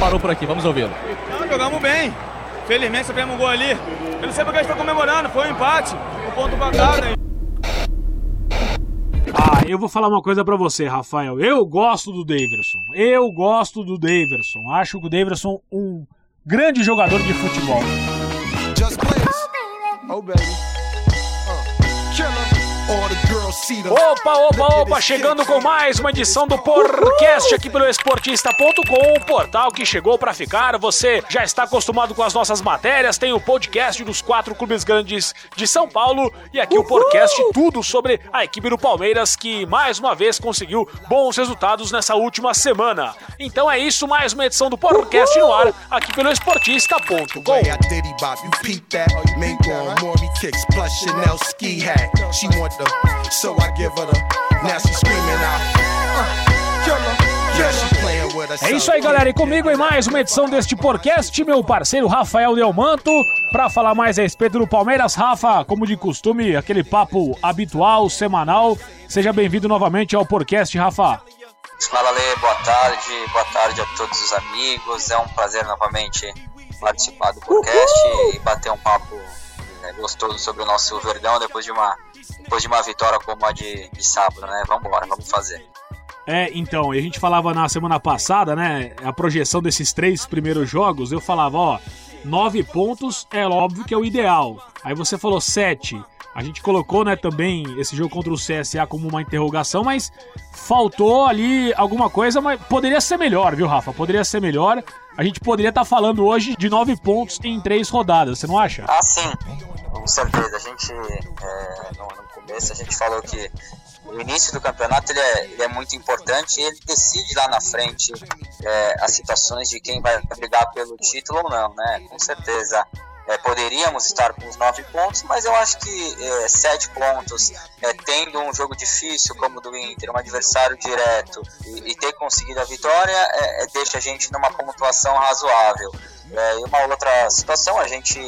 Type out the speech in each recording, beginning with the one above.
parou por aqui. Vamos ouvi-lo. Não, jogamos bem. Felizmente sabemos um gol ali. Eu não sei porque a gente está comemorando, foi um empate. Um ponto pra cada. Ah, eu vou falar uma coisa para você, Rafael. Eu gosto do Daverson. Eu gosto do Daverson. Acho que o Daverson um grande jogador de futebol. Just oh, baby. Uh, killer. Opa, opa, opa, chegando com mais uma edição do Porcast aqui pelo esportista.com, o portal que chegou para ficar. Você já está acostumado com as nossas matérias, tem o podcast dos quatro clubes grandes de São Paulo e aqui o Porcast tudo sobre a equipe do Palmeiras que mais uma vez conseguiu bons resultados nessa última semana. Então é isso, mais uma edição do Porcast no ar aqui pelo esportista.com. So I give her the. Now she's screaming out. É isso aí, galera. E comigo em mais uma edição deste podcast, meu parceiro Rafael Delmanto, para falar mais a respeito do Palmeiras. Rafa, como de costume, aquele papo habitual, semanal. Seja bem-vindo novamente ao podcast, Rafa. Fala, Lê. Boa tarde. Boa tarde a todos os amigos. É um prazer novamente participar do podcast Uhul. e bater um papo né, gostoso sobre o nosso Verdão depois de uma depois de uma vitória como a de, de sábado, né? Vamos embora, vamos fazer. É, então, a gente falava na semana passada, né? A projeção desses três primeiros jogos, eu falava, ó, nove pontos é óbvio que é o ideal. Aí você falou sete. A gente colocou, né, também esse jogo contra o CSA como uma interrogação, mas faltou ali alguma coisa, mas poderia ser melhor, viu, Rafa? Poderia ser melhor. A gente poderia estar tá falando hoje de nove pontos em três rodadas, você não acha? Ah, sim, com certeza. A gente, é, no, no começo, a gente falou que o início do campeonato ele é, ele é, muito importante e ele decide lá na frente é, as situações de quem vai brigar pelo título ou não, né? Com certeza é, poderíamos estar com os nove pontos, mas eu acho que é, sete pontos, é, tendo um jogo difícil como o do Inter, um adversário direto, e, e ter conseguido a vitória, é, é, deixa a gente numa pontuação razoável. É, e uma outra situação, a gente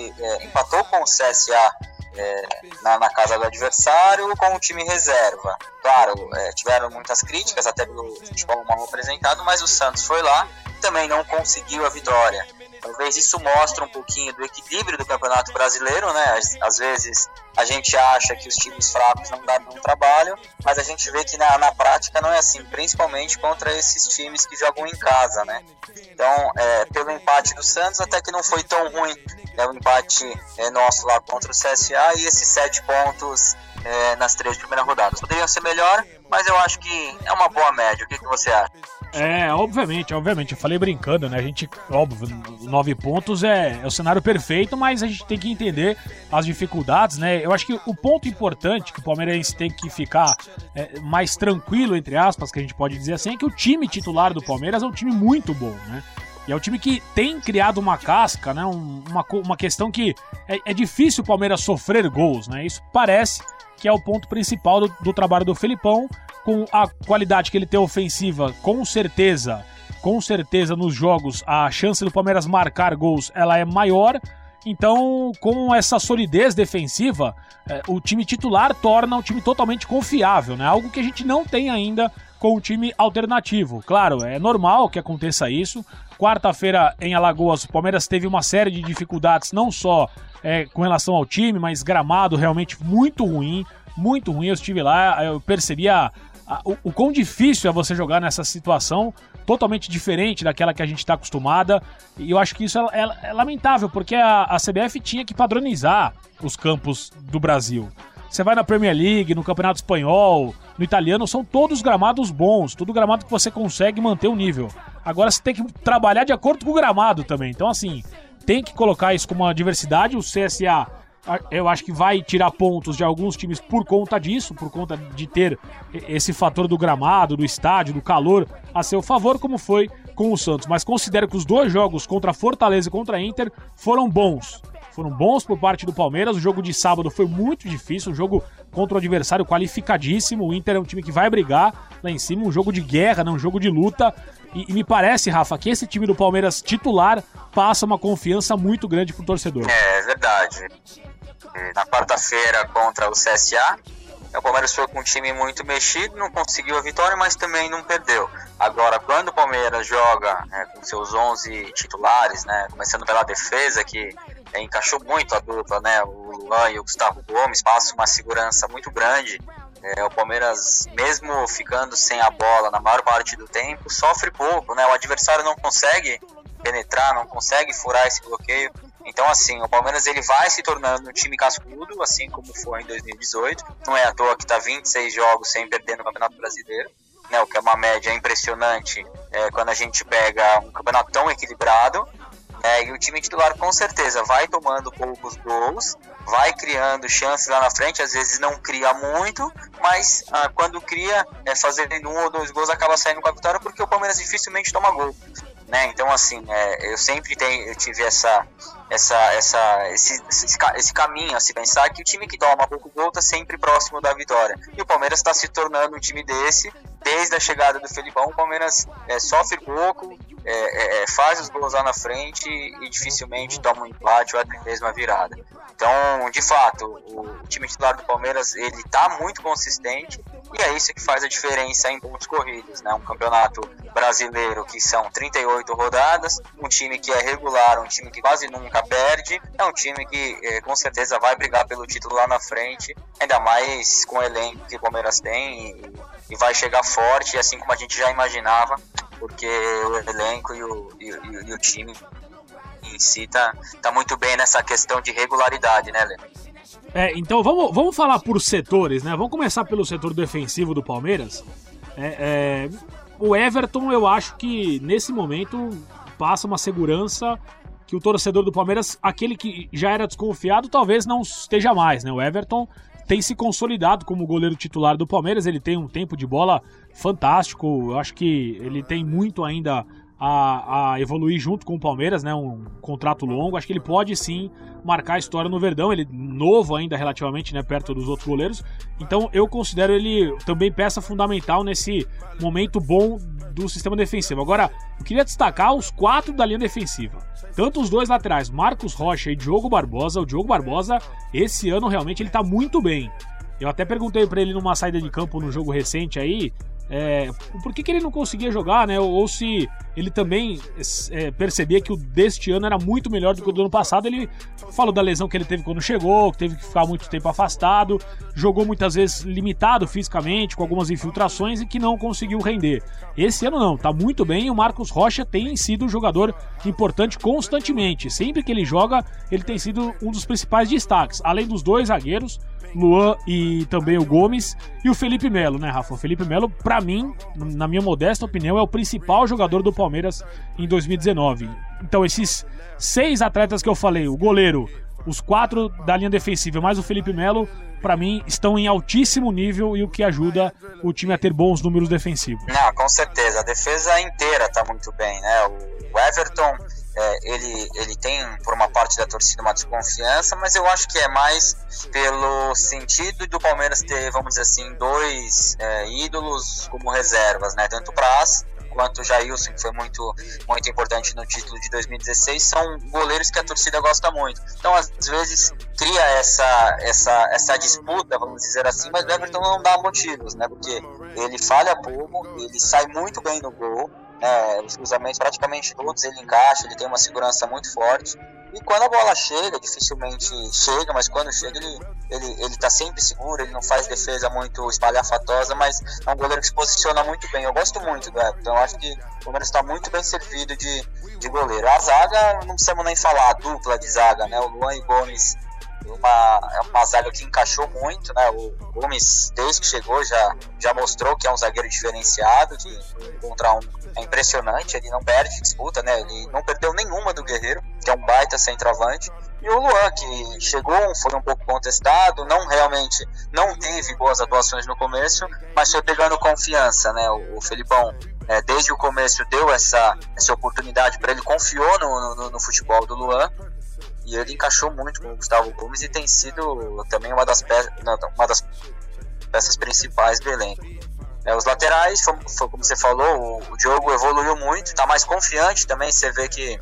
empatou com o CSA é, na, na, casa do adversário com o time reserva. Claro, é, tiveram muitas críticas, até pelo futebol mal apresentado, mas o Santos foi lá também não conseguiu a vitória. Talvez isso mostre um pouquinho do equilíbrio do Campeonato Brasileiro, né? Às, às vezes a gente acha que os times fracos não dão um trabalho, mas a gente vê que na, na prática não é assim, principalmente contra esses times que jogam em casa, né? Então, é, pelo empate do Santos, até que não foi tão ruim né, o empate é, nosso lá contra o CSA e esses sete pontos é, nas três primeiras rodadas. Poderiam ser melhor, mas eu acho que é uma boa média. O que, que você acha? É, obviamente, obviamente. Eu falei brincando, né? A gente, óbvio, nove pontos é, é o cenário perfeito, mas a gente tem que entender as dificuldades, né? Eu acho que o ponto importante que o Palmeirense tem que ficar é, mais tranquilo, entre aspas, que a gente pode dizer assim, é que o time titular do Palmeiras é um time muito bom, né? E é um time que tem criado uma casca, né? uma, uma questão que é, é difícil o Palmeiras sofrer gols, né? Isso parece que é o ponto principal do, do trabalho do Felipão, com a qualidade que ele tem ofensiva, com certeza, com certeza nos jogos a chance do Palmeiras marcar gols ela é maior. Então, com essa solidez defensiva, é, o time titular torna um time totalmente confiável, né? Algo que a gente não tem ainda com o time alternativo. Claro, é normal que aconteça isso. Quarta-feira em Alagoas, o Palmeiras teve uma série de dificuldades, não só é, com relação ao time, mas gramado realmente muito ruim, muito ruim. Eu estive lá, eu percebi a, o, o quão difícil é você jogar nessa situação, totalmente diferente daquela que a gente está acostumada. E eu acho que isso é, é, é lamentável, porque a, a CBF tinha que padronizar os campos do Brasil. Você vai na Premier League, no Campeonato Espanhol, no italiano, são todos gramados bons, tudo gramado que você consegue manter o nível. Agora você tem que trabalhar de acordo com o gramado também. Então, assim, tem que colocar isso como uma diversidade. O CSA, eu acho que vai tirar pontos de alguns times por conta disso, por conta de ter esse fator do gramado, do estádio, do calor a seu favor, como foi com o Santos. Mas considero que os dois jogos contra Fortaleza e contra Inter foram bons. Foram bons por parte do Palmeiras. O jogo de sábado foi muito difícil, um jogo contra o adversário qualificadíssimo. O Inter é um time que vai brigar lá em cima, um jogo de guerra, né? um jogo de luta. E, e, me parece, Rafa, que esse time do Palmeiras titular passa uma confiança muito grande pro torcedor. É, é verdade. Na quarta-feira contra o CSA, o Palmeiras foi com um time muito mexido, não conseguiu a vitória, mas também não perdeu. Agora, quando o Palmeiras joga é, com seus 11 titulares, né? Começando pela defesa, que é, encaixou muito a dupla, né? O Luan e o Gustavo Gomes passam uma segurança muito grande. É, o Palmeiras, mesmo ficando sem a bola na maior parte do tempo, sofre pouco, né? O adversário não consegue penetrar, não consegue furar esse bloqueio. Então, assim, o Palmeiras ele vai se tornando um time cascudo, assim como foi em 2018. Não é à toa que está 26 jogos sem perder no Campeonato Brasileiro, né? O que é uma média impressionante é, quando a gente pega um campeonato tão equilibrado. É, e o time titular com certeza vai tomando poucos gols, vai criando chances lá na frente, às vezes não cria muito, mas ah, quando cria, é, fazendo um ou dois gols acaba saindo com a vitória porque o Palmeiras dificilmente toma gol. Né? Então assim, é, eu sempre tenho, eu tive essa, essa, essa, esse, esse, esse, caminho a se pensar que o time que toma pouco gol está sempre próximo da vitória. E o Palmeiras está se tornando um time desse desde a chegada do Felipão. O Palmeiras é, sofre pouco, é, é, é, faz os gols lá na frente e dificilmente toma um empate ou até mesmo a virada. Então, de fato, o time titular do Palmeiras ele está muito consistente e é isso que faz a diferença em pontos corridos. Né? Um campeonato brasileiro que são 38 rodadas, um time que é regular, um time que quase nunca perde, é um time que é, com certeza vai brigar pelo título lá na frente, ainda mais com o elenco que o Palmeiras tem e, e vai chegar forte, assim como a gente já imaginava porque o elenco e o, e, e, e o time em si tá, tá muito bem nessa questão de regularidade, né, Lê? É, então vamos, vamos falar por setores, né? Vamos começar pelo setor defensivo do Palmeiras. É, é, o Everton, eu acho que nesse momento passa uma segurança que o torcedor do Palmeiras, aquele que já era desconfiado, talvez não esteja mais, né? O Everton tem se consolidado como goleiro titular do Palmeiras. Ele tem um tempo de bola fantástico. Eu acho que ele tem muito ainda a, a, evoluir junto com o Palmeiras, né? Um contrato longo. Acho que ele pode sim marcar a história no Verdão. Ele novo ainda relativamente, né? Perto dos outros goleiros. Então eu considero ele também peça fundamental nesse momento bom do sistema defensivo. Agora, eu queria destacar os quatro da linha defensiva. Tanto os dois laterais, Marcos Rocha e Diogo Barbosa. O Diogo Barbosa, esse ano realmente ele tá muito bem. Eu até perguntei para ele numa saída de campo no jogo recente aí, é, por que, que, ele não conseguia jogar, né? Ou, ou se ele também é, percebia que o deste ano era muito melhor do que o do ano passado. Ele falou da lesão que ele teve quando chegou, que teve que ficar muito tempo afastado, jogou muitas vezes limitado fisicamente, com algumas infiltrações e que não conseguiu render. Esse ano não, tá muito bem. O Marcos Rocha tem sido um jogador importante constantemente. Sempre que ele joga, ele tem sido um dos principais destaques, além dos dois zagueiros Luan e também o Gomes e o Felipe Melo, né, Rafa? O Felipe Melo, para mim, na minha modesta opinião, é o principal jogador do Palmeiras em 2019. Então, esses seis atletas que eu falei, o goleiro, os quatro da linha defensiva, mais o Felipe Melo, para mim, estão em altíssimo nível e o que ajuda o time a ter bons números defensivos. Não, com certeza. A defesa inteira tá muito bem, né? O Everton é, ele, ele tem, por uma parte da torcida, uma desconfiança, mas eu acho que é mais pelo sentido do Palmeiras ter, vamos dizer assim, dois é, ídolos como reservas, né? Tanto Praz quanto o Jailson, que foi muito, muito importante no título de 2016, são goleiros que a torcida gosta muito. Então, às vezes, cria essa, essa, essa disputa, vamos dizer assim, mas o Everton não dá motivos, né? Porque ele falha pouco, ele sai muito bem no gol, né, os cruzamentos praticamente todos ele encaixa, ele tem uma segurança muito forte. E quando a bola chega, dificilmente chega, mas quando chega ele, ele, ele tá sempre seguro, ele não faz defesa muito espalhafatosa, mas é um goleiro que se posiciona muito bem. Eu gosto muito do Everton, então acho que o Palmeiras está muito bem servido de, de goleiro. A zaga, não precisamos nem falar, a dupla de zaga, né? O Luan e Gomes uma, é uma zaga que encaixou muito, né? O Gomes, desde que chegou, já, já mostrou que é um zagueiro diferenciado, de encontrar um. É impressionante, ele não perde disputa, né? Ele não perdeu nenhuma do Guerreiro, que é um baita centroavante. E o Luan, que chegou, foi um pouco contestado, não realmente não teve boas atuações no começo, mas foi pegando confiança, né? O, o Felipão, é, desde o começo, deu essa, essa oportunidade para ele, confiou no, no, no futebol do Luan e ele encaixou muito com o Gustavo Gomes e tem sido também uma das, peças, uma das peças principais do elenco. É, os laterais, foi, foi, como você falou, o, o evoluiu muito, está mais confiante também. Você vê que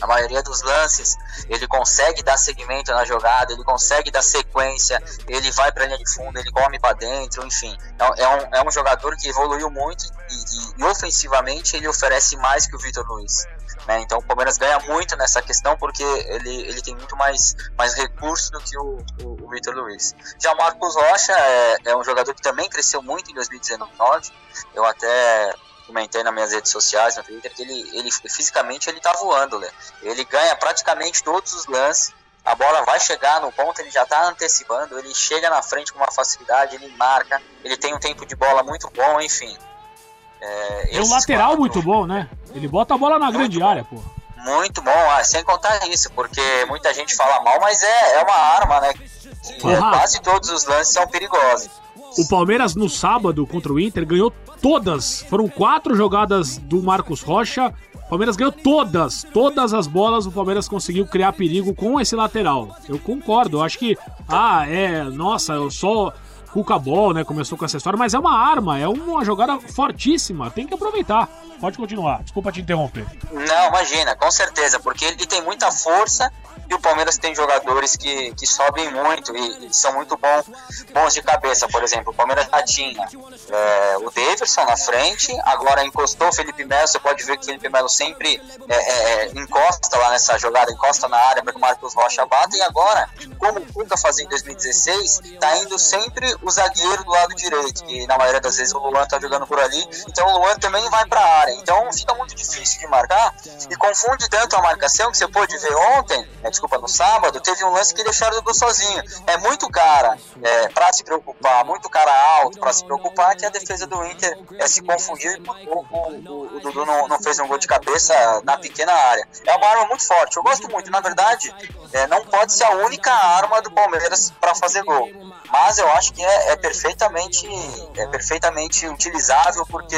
a maioria dos lances ele consegue dar segmento na jogada, ele consegue dar sequência, ele vai para a linha de fundo, ele come para dentro, enfim. É, é, um, é um jogador que evoluiu muito e, e, e ofensivamente ele oferece mais que o Vitor Luiz. Né? Então o Palmeiras ganha muito nessa questão porque ele, ele tem muito mais, mais recursos do que o, o, o Vitor Luiz. Já o Marcos Rocha é, é um jogador que também cresceu muito em 2019. Eu até comentei nas minhas redes sociais, no Twitter, que ele, ele fisicamente ele tá voando, né? Ele ganha praticamente todos os lances. A bola vai chegar no ponto, ele já tá antecipando, ele chega na frente com uma facilidade, ele marca, ele tem um tempo de bola muito bom, enfim. É, e um lateral quatro, muito bom, né? Ele bota a bola na grande bom. área, pô. Muito bom, ah, sem contar isso, porque muita gente fala mal, mas é, é uma arma, né? Que, quase todos os lances são perigosos. O Palmeiras no sábado contra o Inter ganhou todas. Foram quatro jogadas do Marcos Rocha. O Palmeiras ganhou todas, todas as bolas. O Palmeiras conseguiu criar perigo com esse lateral. Eu concordo. Eu acho que, ah, é, nossa, eu só Cuca Ball, né? Começou com essa história, mas é uma arma, é uma jogada fortíssima. Tem que aproveitar. Pode continuar. Desculpa te interromper. Não, imagina, com certeza, porque ele tem muita força e o Palmeiras tem jogadores que, que sobem muito e, e são muito bons, bons de cabeça. Por exemplo, o Palmeiras já tinha é, o Davidson na frente, agora encostou o Felipe Melo. Você pode ver que o Felipe Melo sempre é, é, é encosta lá nessa jogada, encosta na área para o Marcos Rocha bata. E agora, como o Cuca fazia em 2016, tá indo sempre o zagueiro do lado direito, que na maioria das vezes o Luan tá jogando por ali. Então o Luan também vai para a área. Então fica muito difícil de marcar e confunde tanto a marcação que você pôde ver ontem. Né, desculpa, no sábado, teve um lance que deixaram o Dudu sozinho. É muito cara é, para se preocupar, muito cara alto para se preocupar, que a defesa do Inter é se confundir o, o, o, o Dudu não, não, fez um gol de cabeça na pequena área. É uma arma muito forte, eu gosto muito. Na verdade, é, não pode ser a única arma do Palmeiras para fazer gol. Mas eu acho que é, é, perfeitamente é perfeitamente utilizável porque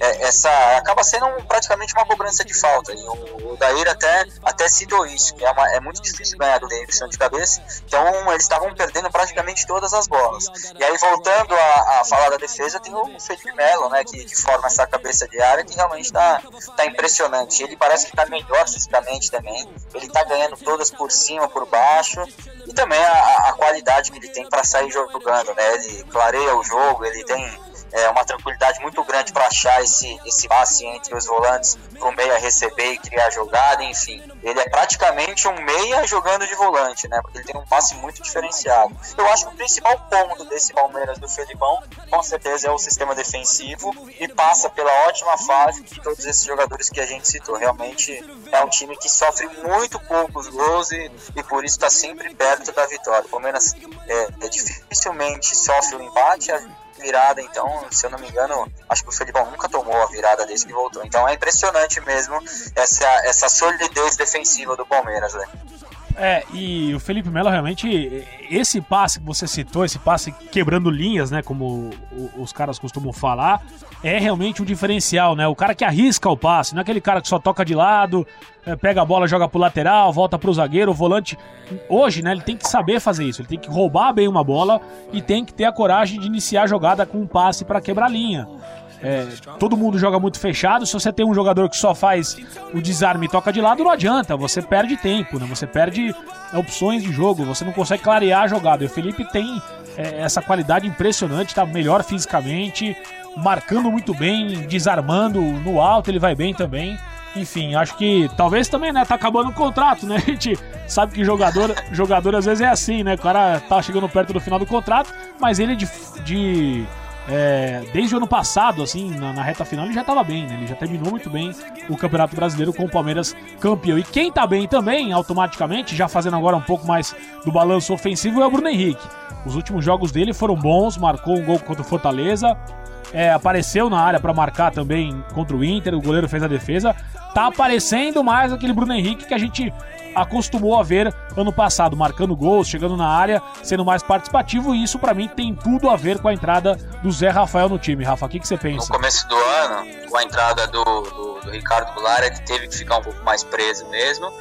é, essa acaba sendo um, praticamente uma cobrança de falta. E o, o Daíra até, até citou isso, que é, uma, é muito difícil ganhar do Davidson de cabeça. Então eles estavam perdendo praticamente todas as bolas. E aí, voltando a, a falar da defesa, tem o Felipe Melo, né, que, que forma essa cabeça de área que realmente está tá impressionante. Ele parece que está melhor fisicamente também. Ele está ganhando todas por cima, por baixo. E também a, a qualidade que ele tem para sair jogando, né? Ele clareia o jogo, ele tem é, uma tranquilidade muito grande para achar esse, esse passe entre os volantes para o meia receber e criar jogada, enfim. Ele é praticamente um meia jogando de volante, né? Porque ele tem um passe muito diferenciado. Eu acho que o principal ponto desse Palmeiras do Felipão, com certeza, é o sistema defensivo e passa pela ótima fase de todos esses jogadores que a gente citou. Realmente é um time que sofre muito poucos gols e, e por isso está sempre perto da vitória. O Palmeiras é, é dificilmente sofre o um empate virada, então, se eu não me engano, acho que o Felipão nunca tomou a virada desde que voltou. Então é impressionante mesmo essa, essa solidez defensiva do Palmeiras, né? É, e o Felipe Melo realmente, esse passe que você citou, esse passe quebrando linhas, né, como os caras costumam falar, é realmente um diferencial, né? O cara que arrisca o passe, não é aquele cara que só toca de lado, é, pega a bola, joga pro lateral, volta pro zagueiro, o volante. Hoje, né, ele tem que saber fazer isso, ele tem que roubar bem uma bola e tem que ter a coragem de iniciar a jogada com um passe para quebrar linha. É, todo mundo joga muito fechado. Se você tem um jogador que só faz o desarme e toca de lado, não adianta. Você perde tempo, né? Você perde opções de jogo. Você não consegue clarear a jogada. E o Felipe tem é, essa qualidade impressionante, está melhor fisicamente, marcando muito bem, desarmando no alto, ele vai bem também. Enfim, acho que talvez também, né? Tá acabando o contrato, né? A gente sabe que jogador, jogador às vezes é assim, né? O cara tá chegando perto do final do contrato, mas ele de, de é, desde o ano passado, assim, na, na, reta final, ele já estava bem, né? Ele já terminou muito bem o Campeonato Brasileiro com o Palmeiras campeão. E quem tá bem também, automaticamente, já fazendo agora um pouco mais do balanço ofensivo, é o Bruno Henrique. Os últimos jogos dele foram bons, marcou um gol contra o Fortaleza, é, apareceu na área para marcar também contra o Inter, o goleiro fez a defesa. Tá aparecendo mais aquele Bruno Henrique que a gente acostumou a ver ano passado, marcando gols, chegando na área, sendo mais participativo, e isso para mim tem tudo a ver com a entrada do Zé Rafael no time. Rafa, o que, que você pensa? No começo do ano, com a entrada do, do, do Ricardo Goulart, ele teve que ficar um pouco mais preso mesmo,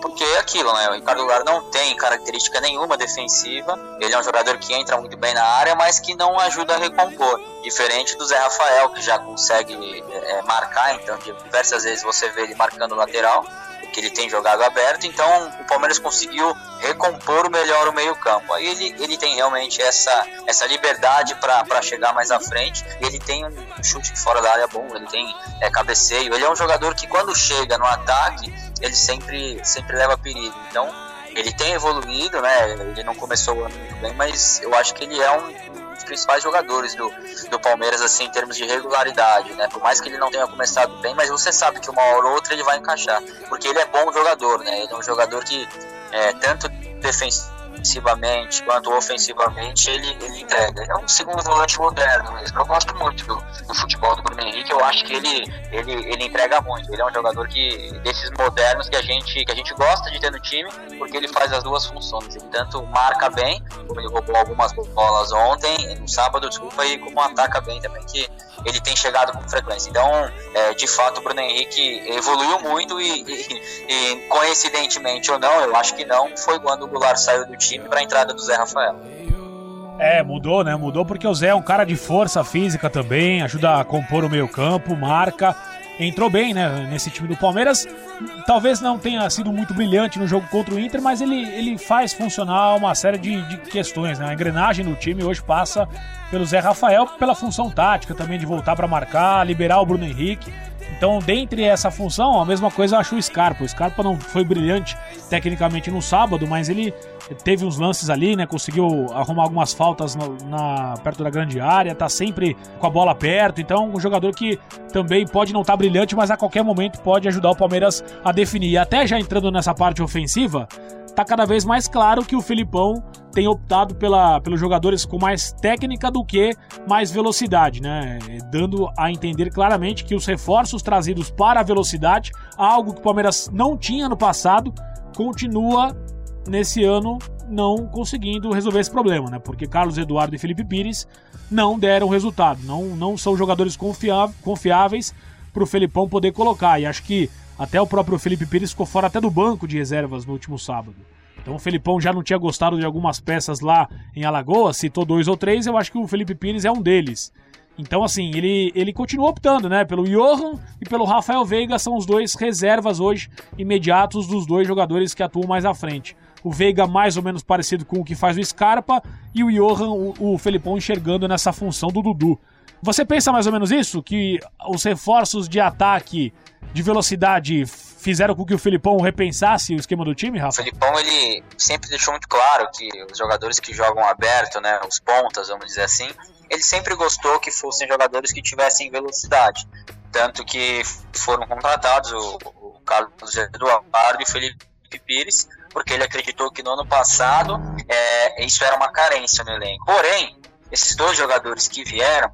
porque é aquilo, né? O Ricardo Goulart não tem característica nenhuma defensiva. Ele é um jogador que entra muito bem na área, mas que não ajuda a recompor. Diferente do Zé Rafael, que já consegue é, marcar, então diversas vezes você vê ele marcando lateral que ele tem jogado aberto, então o Palmeiras conseguiu recompor melhor o meio-campo. Aí ele, ele tem realmente essa, essa liberdade para chegar mais à frente. Ele tem um chute fora da área bom, ele tem é, cabeceio. Ele é um jogador que quando chega no ataque, ele sempre, sempre leva perigo. Então ele tem evoluído, né? Ele não começou o ano muito bem, mas eu acho que ele é um dos principais jogadores do, do Palmeiras, assim, em termos de regularidade, né? Por mais que ele não tenha começado bem, mas você sabe que uma hora ou outra ele vai encaixar, porque ele é bom jogador, né? Ele é um jogador que é, tanto defensivo defensivamente quanto ofensivamente, ele, ele entrega. É um segundo volante moderno mesmo. Eu gosto muito do, do, futebol do Bruno Henrique, eu acho que ele, ele, ele entrega muito. Ele é um jogador que desses modernos que a gente que a gente gosta de ter no time, porque ele faz as duas funções. Ele tanto marca bem, como ele roubou algumas bolas ontem, no sábado, desculpa, e como ataca bem também, que ele tem chegado com frequência. Então, é, de fato, o Bruno Henrique evoluiu muito e, e, e, coincidentemente ou não, eu acho que não, foi quando o Goulart saiu do time para a entrada do Zé Rafael. É, mudou, né? Mudou porque o Zé é um cara de força física também, ajuda a compor o meio-campo, marca entrou bem, né, nesse time do Palmeiras. Talvez não tenha sido muito brilhante no jogo contra o Inter, mas ele, ele faz funcionar uma série de, de questões, né? A engrenagem do time hoje passa pelo Zé Rafael, pela função tática também de voltar para marcar, liberar o Bruno Henrique. Então, dentre essa função, a mesma coisa eu acho o Scarpa. O Scarpa não foi brilhante tecnicamente no sábado, mas ele teve uns lances ali, né? Conseguiu arrumar algumas faltas na, perto da grande área, tá sempre com a bola perto. Então, um jogador que também pode não estar tá brilhante, mas a qualquer momento pode ajudar o Palmeiras a definir. E até já entrando nessa parte ofensiva, tá cada vez mais claro que o Filipão tem optado pela, pelos jogadores com mais técnica do que mais velocidade, né? Dando a entender claramente que os reforços trazidos para a velocidade, algo que o Palmeiras não tinha no passado, continua nesse ano não conseguindo resolver esse problema, né? Porque Carlos Eduardo e Felipe Pires não deram resultado, não, não são jogadores confiáveis para o Felipão poder colocar. E acho que até o próprio Felipe Pires ficou fora até do banco de reservas no último sábado. Então o Felipão já não tinha gostado de algumas peças lá em Alagoas, citou dois ou três, eu acho que o Felipe Pires é um deles. Então, assim, ele, ele continua optando, né? Pelo Johan e pelo Rafael Veiga, são os dois reservas hoje imediatos dos dois jogadores que atuam mais à frente o Veiga mais ou menos parecido com o que faz o Scarpa e o Johan, o, o Felipão enxergando nessa função do Dudu. Você pensa mais ou menos isso? Que os reforços de ataque, de velocidade, fizeram com que o Felipão repensasse o esquema do time, Rafa? O Felipão, ele sempre deixou muito claro que os jogadores que jogam aberto, né, os pontas, vamos dizer assim, ele sempre gostou que fossem jogadores que tivessem velocidade. Tanto que foram contratados o, o Carlos Eduardo e o Felipe Pires porque ele acreditou que no ano passado é, isso era uma carência no elenco. Porém, esses dois jogadores que vieram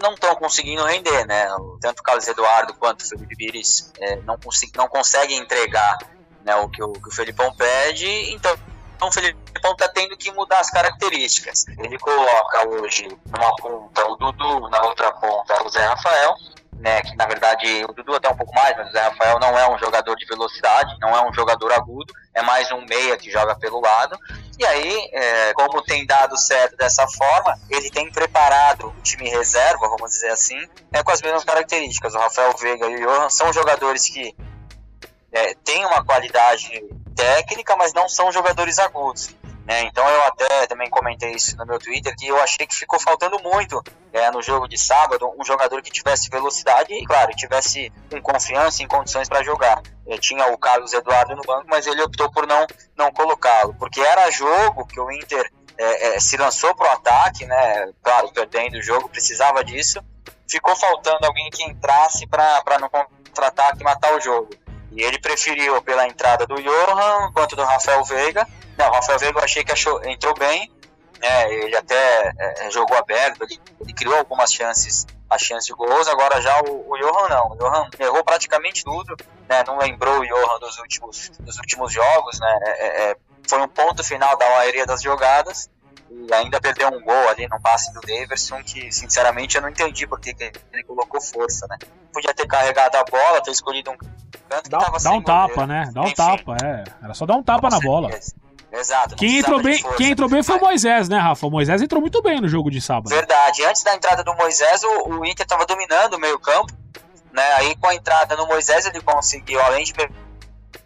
não estão conseguindo render, né? Tanto o Carlos Eduardo quanto o Felipe Pires é, não, não conseguem entregar né, o, que o, que o Felipão pede, então então o Felipão está tendo que mudar as características. Ele coloca hoje numa ponta o Dudu, na outra ponta o Zé Rafael, né, que na verdade o Dudu até um pouco mais, mas o Zé Rafael não é um jogador de velocidade, não é um jogador agudo, é mais um meia que joga pelo lado. E aí, é, como tem dado certo dessa forma, ele tem preparado o time reserva, vamos dizer assim, é, com as mesmas características. O Rafael Veiga e o Johan são jogadores que é, têm uma qualidade técnica, mas não são jogadores agudos. Né? Então eu até também comentei isso no meu Twitter que eu achei que ficou faltando muito é, no jogo de sábado um jogador que tivesse velocidade e, claro, tivesse com confiança em condições para jogar. Eu tinha o Carlos Eduardo no banco, mas ele optou por não, não colocá-lo, porque era jogo que o Inter é, é, se lançou para o ataque, né? claro, perdendo o jogo, precisava disso. Ficou faltando alguém que entrasse para no contra-ataque matar o jogo. E ele preferiu pela entrada do Johan quanto do Rafael Veiga. Não, o Rafael Veiga eu achei que achou, entrou bem, né, ele até é, é, jogou aberto, ele, ele, criou algumas chances, a chance de gols, agora já o, o Johan não, o Johan errou praticamente tudo, né, não lembrou o Johan dos últimos, dos últimos jogos, né, é, é, é foi um ponto final da maioria das jogadas, e ainda perdeu um gol ali no passe do Daverson, que sinceramente eu não entendi porque ele colocou força, né. Podia ter carregado a bola, ter escolhido um canto dá, que tava Dá um tapa, né, dá um Enfim, tapa, é, era só dar um tapa na bola. Exato. Quem entrou, bem, quem entrou bem foi o Moisés, né, Rafa? O Moisés entrou muito bem no jogo de sábado. Verdade. Antes da entrada do Moisés, o, o Inter estava dominando o meio-campo. Né? Aí com a entrada no Moisés, ele conseguiu, além de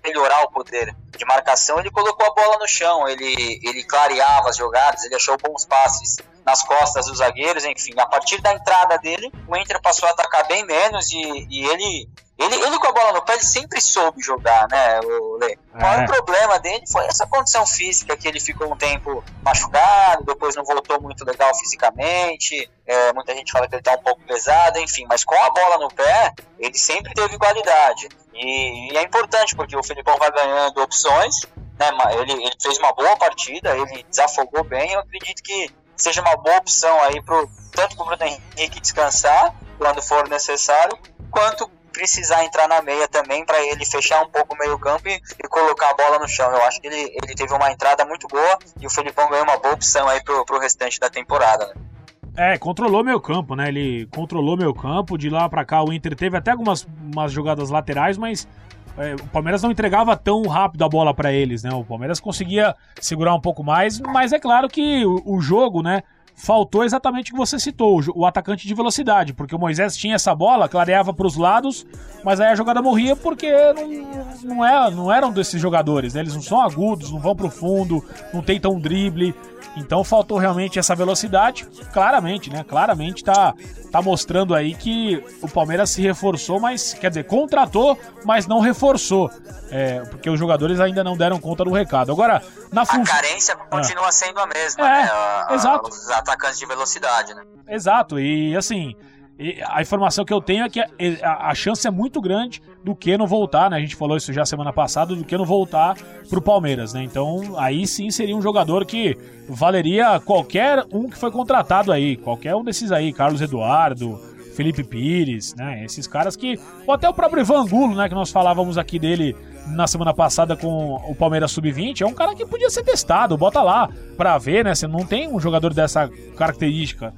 melhorar o poder de marcação, ele colocou a bola no chão, ele, ele clareava as jogadas, ele achou bons passes nas costas dos zagueiros, enfim, a partir da entrada dele, o Inter passou a atacar bem menos e, e ele ele, ele com a bola no pé, ele sempre soube jogar, né, o Lê? O maior é. problema dele foi essa condição física, que ele ficou um tempo machucado, depois não voltou muito legal fisicamente, é, muita gente fala que ele tá um pouco pesado, enfim, mas com a bola no pé, ele sempre teve qualidade. E, e é importante, porque o Felipão vai ganhando opções, né, ele, ele fez uma boa partida, ele desafogou bem, eu acredito que seja uma boa opção aí pro, tanto para o Bruno Henrique descansar quando for necessário, quanto precisar entrar na meia também para ele fechar um pouco o meio-campo e, e, colocar a bola no chão. Eu acho que ele, ele teve uma entrada muito boa e o Felipão ganhou uma boa opção aí pro, pro restante da temporada. Né? É, controlou meu campo, né? Ele controlou meu campo. De lá para cá, o Inter teve até algumas umas jogadas laterais, mas é, o Palmeiras não entregava tão rápido a bola para eles, né? O Palmeiras conseguia segurar um pouco mais, mas é claro que o, o jogo, né? faltou exatamente o que você citou, o atacante de velocidade, porque o Moisés tinha essa bola, clareava para os lados, mas aí a jogada morria porque não, não, é, não eram desses jogadores, né? eles não são agudos, não vão para o fundo, não tentam um drible, então faltou realmente essa velocidade, claramente, né? Claramente tá, tá mostrando aí que o Palmeiras se reforçou, mas quer dizer, contratou, mas não reforçou. É, porque os jogadores ainda não deram conta do recado. Agora, na função. A carência continua ah. sendo a mesma, é, né? A, exato. Os atacantes de velocidade, né? Exato, e assim, a informação que eu tenho é que a, a, chance é muito grande do que não voltar, né? A gente falou isso já semana passada, do que não voltar pro Palmeiras, né? Então, aí sim seria um jogador que valeria qualquer um que foi contratado aí, qualquer um desses aí, Carlos Eduardo, Felipe Pires, né? Esses caras que. Ou até o próprio Ivan Angulo, né? Que nós falávamos aqui dele na semana passada com o Palmeiras Sub-20. É um cara que podia ser testado, bota lá pra ver, né? Você não tem um jogador dessa característica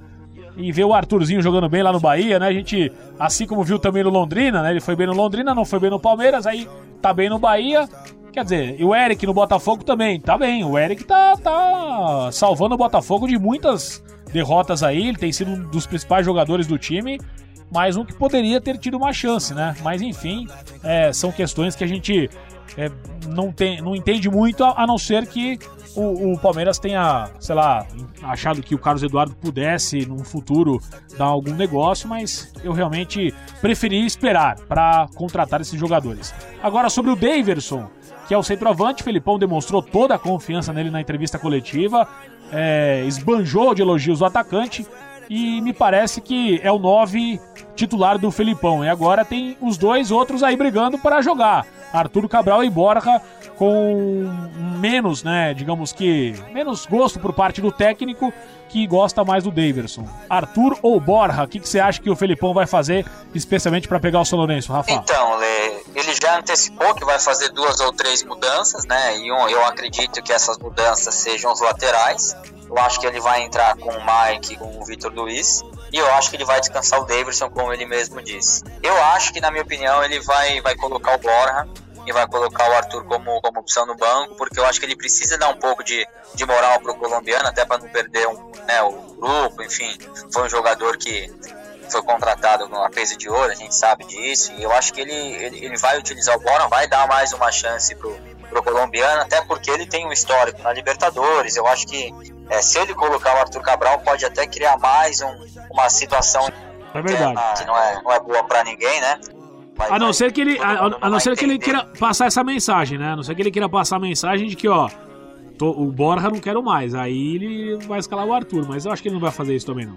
e ver o Arthurzinho jogando bem lá no Bahia, né? A gente, assim como viu também no Londrina, né? Ele foi bem no Londrina, não foi bem no Palmeiras, aí tá bem no Bahia. Quer dizer, e o Eric no Botafogo também, tá bem. O Eric tá, tá salvando o Botafogo de muitas derrotas aí. Ele tem sido um dos principais jogadores do time, mas um que poderia ter tido uma chance, né? Mas enfim, é, são questões que a gente é, não, tem, não entende muito, a não ser que o, o, Palmeiras tenha, sei lá, achado que o Carlos Eduardo pudesse, num futuro, dar algum negócio, mas eu realmente preferi esperar para contratar esses jogadores. Agora, sobre o Daverson, que é o centroavante, Felipão demonstrou toda a confiança nele na entrevista coletiva, é, esbanjou de elogios o atacante e me parece que é o 9 titular do Felipão. E agora tem os dois outros aí brigando para jogar. Arthur Cabral e Borja com menos, né, digamos que, menos gosto por parte do técnico que gosta mais do Daverson. Arthur ou Borja, o que, que você acha que o Felipão vai fazer, especialmente para pegar o São Lourenço, Rafa? Então, ele já antecipou que vai fazer duas ou três mudanças, né, e eu acredito que essas mudanças sejam os laterais. Eu acho que ele vai entrar com o Mike com o Vitor Luiz. E eu acho que ele vai descansar o Davidson, como ele mesmo disse. Eu acho que, na minha opinião, ele vai, vai colocar o Borja e vai colocar o Arthur como, como opção no banco, porque eu acho que ele precisa dar um pouco de, de moral para o colombiano, até para não perder um, né, o grupo, enfim. Foi um jogador que foi contratado no peso de ouro, a gente sabe disso, e eu acho que ele, ele, ele vai utilizar o Boran, vai dar mais uma chance pro, pro colombiano, até porque ele tem um histórico na Libertadores, eu acho que é, se ele colocar o Arthur Cabral, pode até criar mais um, uma situação é verdade. que não é, não é boa para ninguém, né? Vai, a não vai, ser que ele, a, a não ser que ele queira passar essa mensagem, né? A não ser que ele queira passar a mensagem de que, ó, tô, o Borja não quero mais. Aí ele vai escalar o Arthur, mas eu acho que ele não vai fazer isso também não.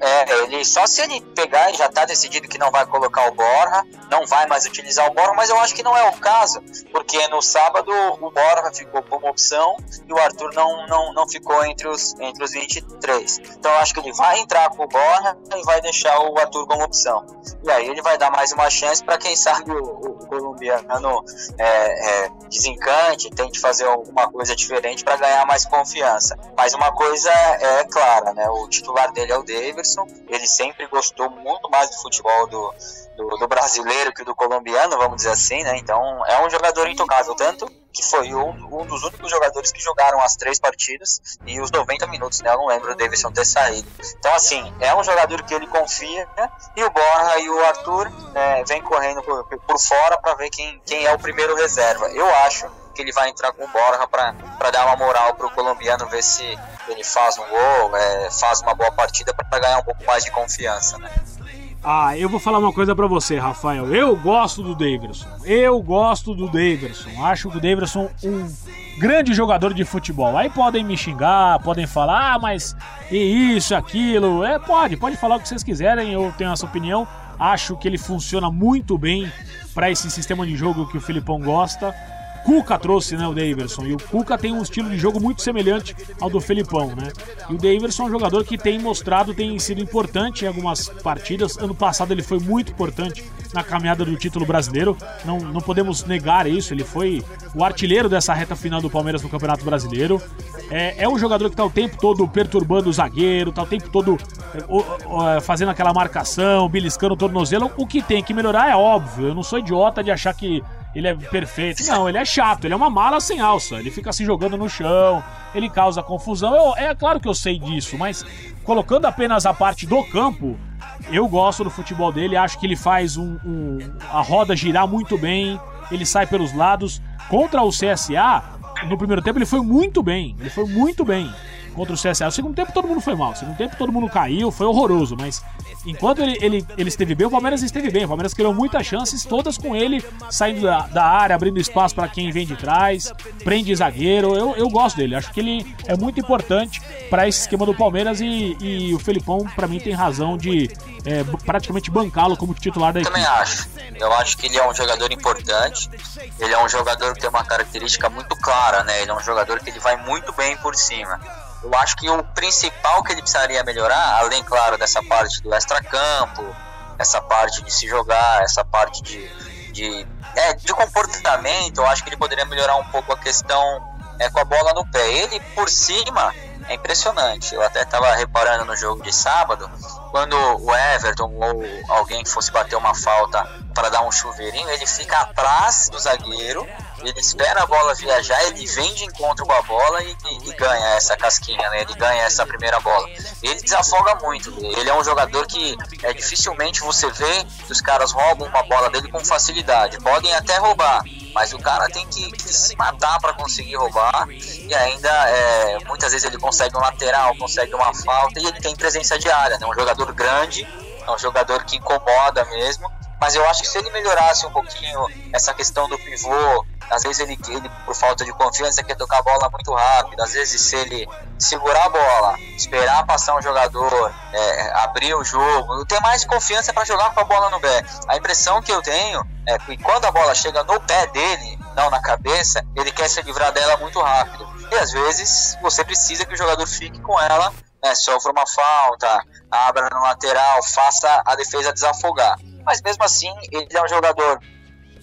É, ele só se ele pegar e já tá decidido que não vai colocar o Borja, não vai mais utilizar o Borja, mas eu acho que não é o caso, porque no sábado o Borja ficou como opção e o Arthur não, não, não ficou entre os, entre os 23. Então eu acho que ele vai entrar com o Borja e vai deixar o Arthur como opção. E aí ele vai dar mais uma chance para quem sabe o, o colombiano é, é, desencante, tente fazer alguma coisa diferente para ganhar mais confiança. Mas uma coisa é clara, né? O titular dele é o Davis Davidson. Ele sempre gostou muito mais do futebol do, do, do, brasileiro que do colombiano, vamos dizer assim, né? Então é um jogador intocável, tanto que foi um, um, dos únicos jogadores que jogaram as três partidas e os 90 minutos, né? Eu não lembro o Davidson ter saído. Então, assim, é um jogador que ele confia, né? E o Borja e o Arthur né, vem correndo por, por fora para ver quem, quem é o primeiro reserva. Eu acho que ele vai entrar com o Borja para dar uma moral pro colombiano, ver se ele faz um gol, é, faz uma boa partida para ganhar um pouco mais de confiança, né? Ah, eu vou falar uma coisa para você, Rafael. Eu gosto do Davidson. Eu gosto do Davidson. Acho o Davidson um grande jogador de futebol. Aí podem me xingar, podem falar, ah, mas e isso, aquilo. É, pode, pode falar o que vocês quiserem. Eu tenho essa opinião. Acho que ele funciona muito bem para esse sistema de jogo que o Filipão gosta. Cuca trouxe, né, o Daverson. E o Cuca tem um estilo de jogo muito semelhante ao do Felipão, né? E o Daverson é um jogador que tem mostrado, tem sido importante em algumas partidas. Ano passado ele foi muito importante na caminhada do título brasileiro. Não, não podemos negar isso. Ele foi o artilheiro dessa reta final do Palmeiras no Campeonato Brasileiro. É, é um jogador que está o tempo todo perturbando o zagueiro, está o tempo todo é, é, fazendo aquela marcação, beliscando o tornozelo. O que tem que melhorar é óbvio. Eu não sou idiota de achar que ele é perfeito. Não, ele é chato, ele é uma mala sem alça. Ele fica se jogando no chão, ele causa confusão. Eu, é claro que eu sei disso, mas colocando apenas a parte do campo, eu gosto do futebol dele, acho que ele faz um, um, a roda girar muito bem, ele sai pelos lados. Contra o CSA, no primeiro tempo ele foi muito bem, ele foi muito bem contra o CSA. No segundo tempo todo mundo foi mal, no segundo tempo todo mundo caiu, foi horroroso, mas enquanto ele, ele, ele esteve bem, o Palmeiras esteve bem. O Palmeiras criou muitas chances, todas com ele saindo da, da área, abrindo espaço para quem vem de trás, prende zagueiro. Eu, eu gosto dele, acho que ele é muito importante para esse esquema do Palmeiras e, e o Felipão, para mim, tem razão de é, praticamente bancá-lo como titular da equipe. Também acho. Eu acho que ele é um jogador importante. Ele é um jogador que tem uma característica muito clara, né? Ele é um jogador que ele vai muito bem por cima. Eu acho que o principal que ele precisaria melhorar, além, claro, dessa parte do extracampo, essa parte de se jogar, essa parte de, de, é, de comportamento, eu acho que ele poderia melhorar um pouco a questão é, com a bola no pé. Ele, por cima, é impressionante. Eu até estava reparando no jogo de sábado, quando o Everton ou alguém que fosse bater uma falta para dar um chuveirinho, ele fica atrás do zagueiro ele espera a bola viajar, ele vem de encontro com a bola e, e, e, ganha essa casquinha, né? Ele ganha essa primeira bola. Ele desafoga muito. Ele é um jogador que é dificilmente você vê que os caras roubam uma bola dele com facilidade. Podem até roubar, mas o cara tem que, que se matar para conseguir roubar. E ainda é, muitas vezes ele consegue um lateral, consegue uma falta e ele tem presença de área. É né? um jogador grande, é um jogador que incomoda mesmo. Mas eu acho que se ele melhorasse um pouquinho essa questão do pivô, às vezes ele, ele, por falta de confiança, quer tocar a bola muito rápido. Às vezes, se ele segurar a bola, esperar passar um jogador, é, abrir o jogo, ter mais confiança para jogar com a bola no pé. A impressão que eu tenho é que quando a bola chega no pé dele, não na cabeça, ele quer se livrar dela muito rápido. E às vezes você precisa que o jogador fique com ela, né, sofra uma falta, abra no lateral, faça a defesa desafogar. Mas mesmo assim, ele é um jogador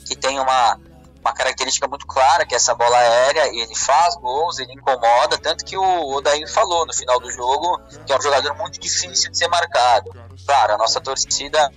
que tem uma uma característica muito clara, que é essa bola aérea, ele faz gols, ele incomoda, tanto que o Odair falou no final do jogo que é um jogador muito difícil de ser marcado. Claro, a nossa torcida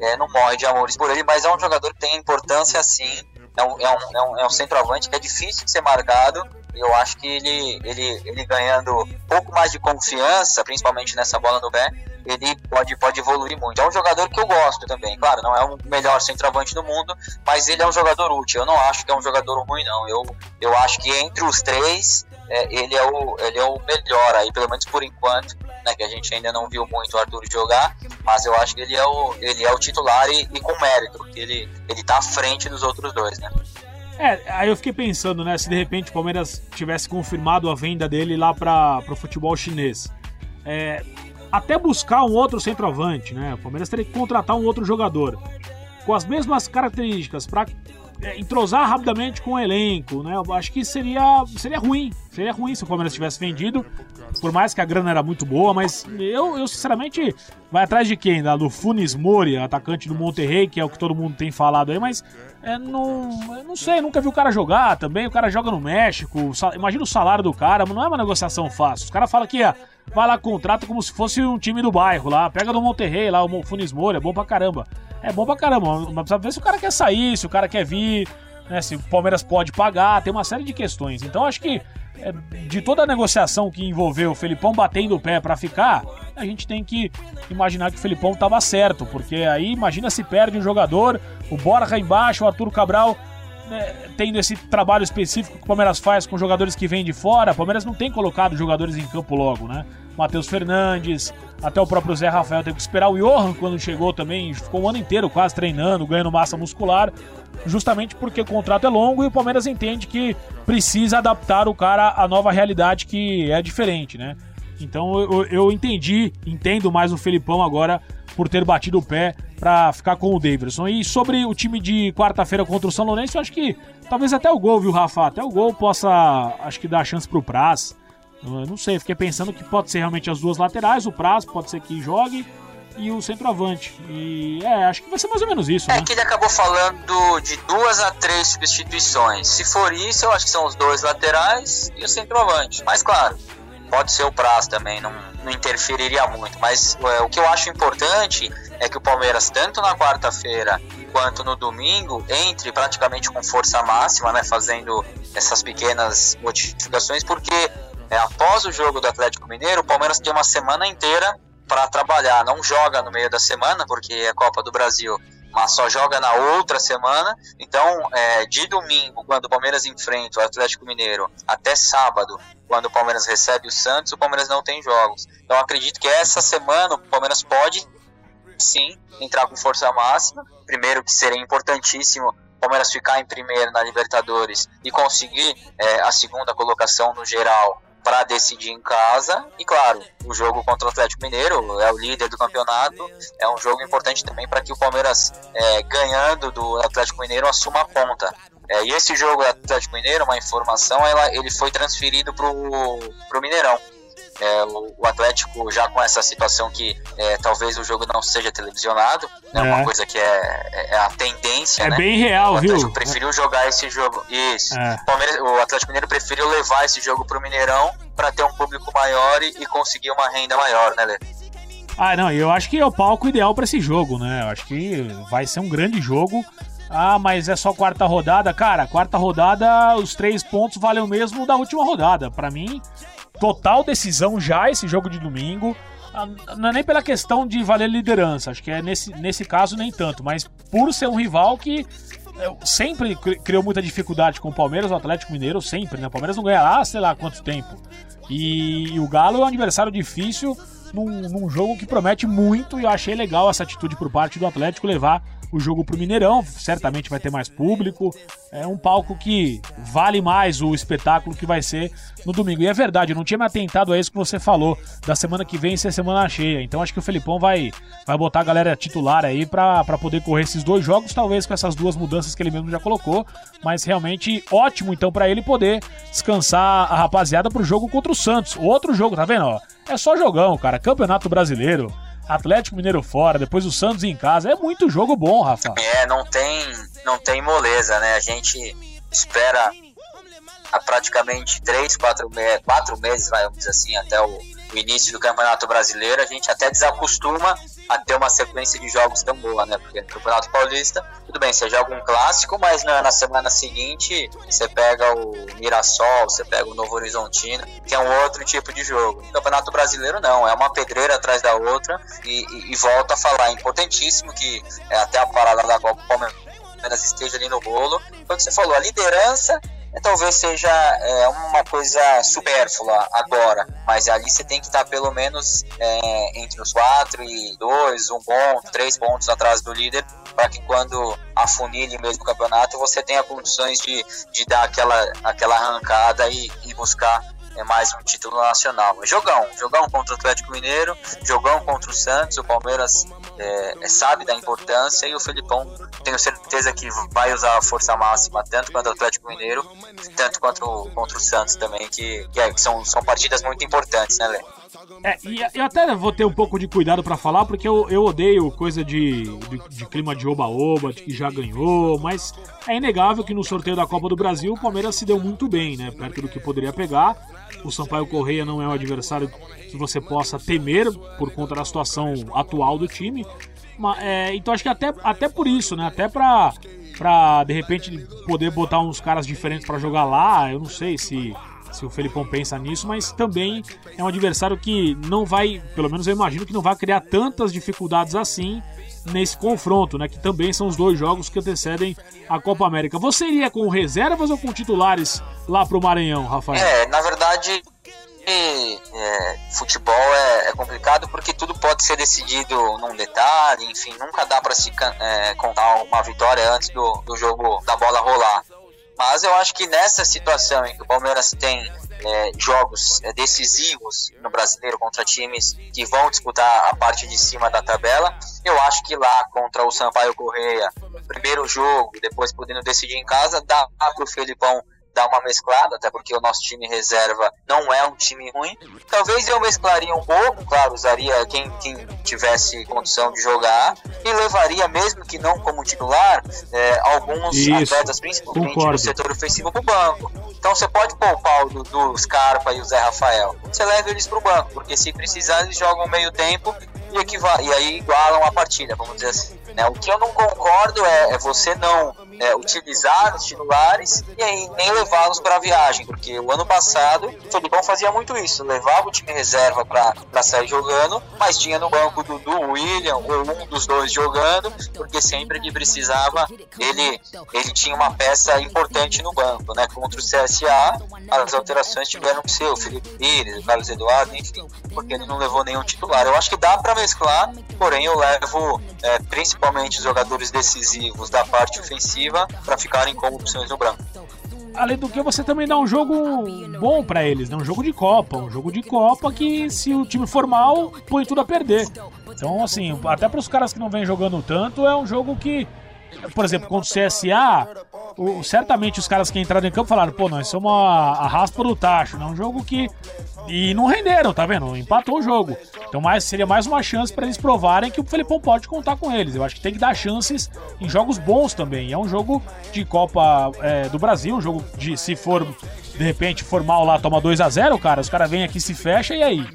é, não morre de amores por ele, mas é um jogador que tem importância sim, é um, é um, é um, é um centroavante que é difícil de ser marcado, eu acho que ele, ele, ele ganhando um pouco mais de confiança, principalmente nessa bola no pé, ele pode, pode evoluir muito. É um jogador que eu gosto também. Claro, não é o melhor centroavante do mundo, mas ele é um jogador útil. Eu não acho que é um jogador ruim, não. Eu, eu acho que entre os três, é, ele, é o, ele é o melhor aí, pelo menos por enquanto. Né, que a gente ainda não viu muito o Arthur jogar, mas eu acho que ele é o, ele é o titular e, e com mérito, porque ele, ele tá à frente dos outros dois, né? É, aí eu fiquei pensando, né, se de repente o Palmeiras tivesse confirmado a venda dele lá para o futebol chinês. É, até buscar um outro centroavante, né? O Palmeiras teria que contratar um outro jogador com as mesmas características para é, entrosar rapidamente com o elenco, né? Eu acho que seria, seria ruim. Seria ruim se o Palmeiras tivesse vendido, por mais que a grana era muito boa, mas eu, eu sinceramente, vai atrás de quem? Da, do Funes Mori, atacante do Monterrey, que é o que todo mundo tem falado aí, mas é, não, não sei, nunca vi o cara jogar também. O cara joga no México, imagina o salário do cara, não é uma negociação fácil. Os caras falam que ah, vai lá, contrata como se fosse um time do bairro lá, pega no Monterrey lá, o Funes Mori, é bom pra caramba. É bom pra caramba, mas precisa ver se o cara quer sair, se o cara quer vir, né, se o Palmeiras pode pagar, tem uma série de questões. Então acho que é, de toda a negociação que envolveu o Felipão batendo o pé para ficar, a gente tem que imaginar que o Felipão estava certo, porque aí imagina se perde um jogador, o Borja embaixo, o Arthur Cabral né, tendo esse trabalho específico que o Palmeiras faz com jogadores que vêm de fora, o Palmeiras não tem colocado jogadores em campo logo, né? Matheus Fernandes, até o próprio Zé Rafael teve que esperar o Johan quando chegou também, ficou o ano inteiro quase treinando, ganhando massa muscular, justamente porque o contrato é longo e o Palmeiras entende que precisa adaptar o cara à nova realidade que é diferente, né? Então eu, eu entendi, entendo mais o Felipão agora por ter batido o pé para ficar com o Davidson. E sobre o time de quarta-feira contra o São Lourenço, eu acho que talvez até o gol, viu, Rafa? Até o gol possa, acho que dar chance pro Praz. Eu não sei, fiquei pensando que pode ser realmente as duas laterais, o Praz pode ser que jogue e o centroavante. E é, acho que vai ser mais ou menos isso. É né? que ele acabou falando de duas a três substituições. Se for isso, eu acho que são os dois laterais e o centroavante. Mas claro, pode ser o Praz também, não, não interferiria muito. Mas é, o que eu acho importante é que o Palmeiras, tanto na quarta-feira quanto no domingo, entre praticamente com força máxima, né, fazendo essas pequenas modificações, porque é, após o jogo do Atlético Mineiro, o Palmeiras tem uma semana inteira para trabalhar. Não joga no meio da semana, porque é Copa do Brasil, mas só joga na outra semana. Então, é, de domingo, quando o Palmeiras enfrenta o Atlético Mineiro, até sábado, quando o Palmeiras recebe o Santos, o Palmeiras não tem jogos. Então, acredito que essa semana o Palmeiras pode sim entrar com força máxima. Primeiro, que seria importantíssimo o Palmeiras ficar em primeiro na Libertadores e conseguir é, a segunda colocação no geral para decidir em casa. E claro, o jogo contra o Atlético Mineiro é o líder do campeonato. É um jogo importante também para que o Palmeiras, é, ganhando do Atlético Mineiro, assuma a ponta. É, e esse jogo do Atlético Mineiro, uma informação, ela, ele foi transferido para o Mineirão. É, o, o, Atlético já com essa situação que é, talvez o jogo não seja televisionado, né, é uma coisa que é, é, a tendência. É né? bem real, o Atlético viu? preferiu jogar esse jogo. Isso. É. O, o Atlético Mineiro preferiu levar esse jogo para o Mineirão para ter um público maior e, e, conseguir uma renda maior, né, Lê? Ah, não, eu acho que é o palco ideal para esse jogo, né? Eu acho que vai ser um grande jogo. Ah, mas é só quarta rodada. Cara, quarta rodada, os três pontos valem o mesmo da última rodada. Para mim, total decisão já esse jogo de domingo. Ah, não é nem pela questão de valer liderança, acho que é nesse, nesse caso nem tanto, mas por ser um rival que é, sempre criou muita dificuldade com o Palmeiras, o Atlético Mineiro, sempre, né? O Palmeiras não ganha lá, sei lá quanto tempo. E, e o Galo é um adversário difícil num, num, jogo que promete muito e eu achei legal essa atitude por parte do Atlético levar o jogo pro Mineirão, certamente vai ter mais público. É um palco que vale mais o espetáculo que vai ser no domingo. E é verdade, eu não tinha me atentado a isso que você falou, da semana que vem ser semana cheia. Então acho que o Felipão vai, vai botar a galera titular aí para poder correr esses dois jogos, talvez com essas duas mudanças que ele mesmo já colocou. Mas realmente ótimo então para ele poder descansar a rapaziada pro jogo contra o Santos. Outro jogo, tá vendo? Ó, é só jogão, cara. Campeonato Brasileiro. Atlético Mineiro fora, depois o Santos em casa. É muito jogo bom, Rafa. É, não tem, não tem moleza, né? A gente espera há praticamente três, quatro, me quatro meses, vamos dizer assim, até o, o início do Campeonato Brasileiro. A gente até desacostuma a ter uma sequência de jogos tão boa, né? Porque no Campeonato Paulista, tudo bem, você joga um clássico, mas na, na, semana seguinte você pega o Mirassol, você pega o Novo Horizontino, que é um outro tipo de jogo. No Campeonato Brasileiro, não, é uma pedreira atrás da outra e, e, e volta a falar, é importantíssimo que é, até a parada da Copa Palmeiras esteja ali no bolo. Quando você falou, a liderança talvez seja é, uma coisa supérflua agora, mas ali você tem que estar pelo menos é, entre os quatro e dois, um ponto, três pontos atrás do líder, para que quando afunile mesmo o campeonato você tenha condições de, de dar aquela, aquela arrancada e, e buscar é mais um título nacional. Jogão, jogão contra o Atlético Mineiro, jogão contra o Santos, o Palmeiras é, sabe da importância e o Felipão tenho certeza que vai usar a força máxima tanto contra o Atlético Mineiro, tanto contra o, contra o Santos também, que, que, é, que são, são partidas muito importantes, né, Lê? É, e eu até vou ter um pouco de cuidado para falar, porque eu, eu odeio coisa de, de, de clima de oba-oba, que já ganhou, mas é inegável que no sorteio da Copa do Brasil o Palmeiras se deu muito bem, né? Perto do que poderia pegar. O Sampaio Correia não é um adversário que você possa temer por conta da situação atual do time. Mas, é, então acho que até, até por isso, né? Até pra, pra de repente poder botar uns caras diferentes para jogar lá, eu não sei se se o Felipão pensa nisso, mas também é um adversário que não vai, pelo menos eu imagino que não vai criar tantas dificuldades assim nesse confronto, né? Que também são os dois jogos que antecedem a Copa América. Você iria com reservas ou com titulares lá pro Maranhão, Rafael? É, na verdade, é, futebol é, é, complicado porque tudo pode ser decidido num detalhe, enfim, nunca dá para se é, contar uma vitória antes do, do jogo da bola rolar. Mas eu acho que nessa situação em que o Palmeiras tem é, jogos é, decisivos no brasileiro contra times que vão disputar a parte de cima da tabela, eu acho que lá contra o Sampaio Correia, primeiro jogo, depois podendo decidir em casa, dá para o Felipão dar uma mesclada, até porque o nosso time reserva não é um time ruim. Talvez eu mesclaria um pouco, claro, usaria quem, quem tivesse condição de jogar e levaria, mesmo que não como titular, é, alguns Isso, atletas, principalmente concordo. do setor ofensivo, para o banco. Então você pode poupar o do Scarpa e o Zé Rafael. Você leva eles para o banco, porque se precisar eles jogam meio tempo e, e aí igualam a partida, vamos dizer assim. Né? O que eu não concordo é, é você não é, utilizar os titulares e aí nem levá-los para a viagem, porque o ano passado o Felipão fazia muito isso, levava o time reserva para sair jogando, mas tinha no banco do William ou um dos dois jogando, porque sempre que precisava ele, ele tinha uma peça importante no banco, né? Contra o CSA, as alterações tiveram que ser o Felipe Pires, o Carlos Eduardo, enfim, porque ele não levou nenhum titular. Eu acho que dá para mesclar, porém eu levo é, principalmente os jogadores decisivos da parte ofensiva para ficarem como opções no branco. Além do que, você também dá um jogo bom para eles, né? um jogo de Copa. Um jogo de Copa que, se o time for mal, põe tudo a perder. Então, assim, até para os caras que não vêm jogando tanto, é um jogo que, por exemplo, contra o CSA, o, certamente os caras que entraram em campo falaram: pô, nós somos a, a raspa do tacho, né? Um jogo que e não renderam, tá vendo? Empatou o jogo. Então mais, seria mais uma chance para eles provarem que o Felipão pode contar com eles. Eu acho que tem que dar chances em jogos bons também. É um jogo de Copa é, do Brasil, um jogo de se for de repente formal lá toma 2 a 0 cara, os caras vêm aqui se fecha e aí.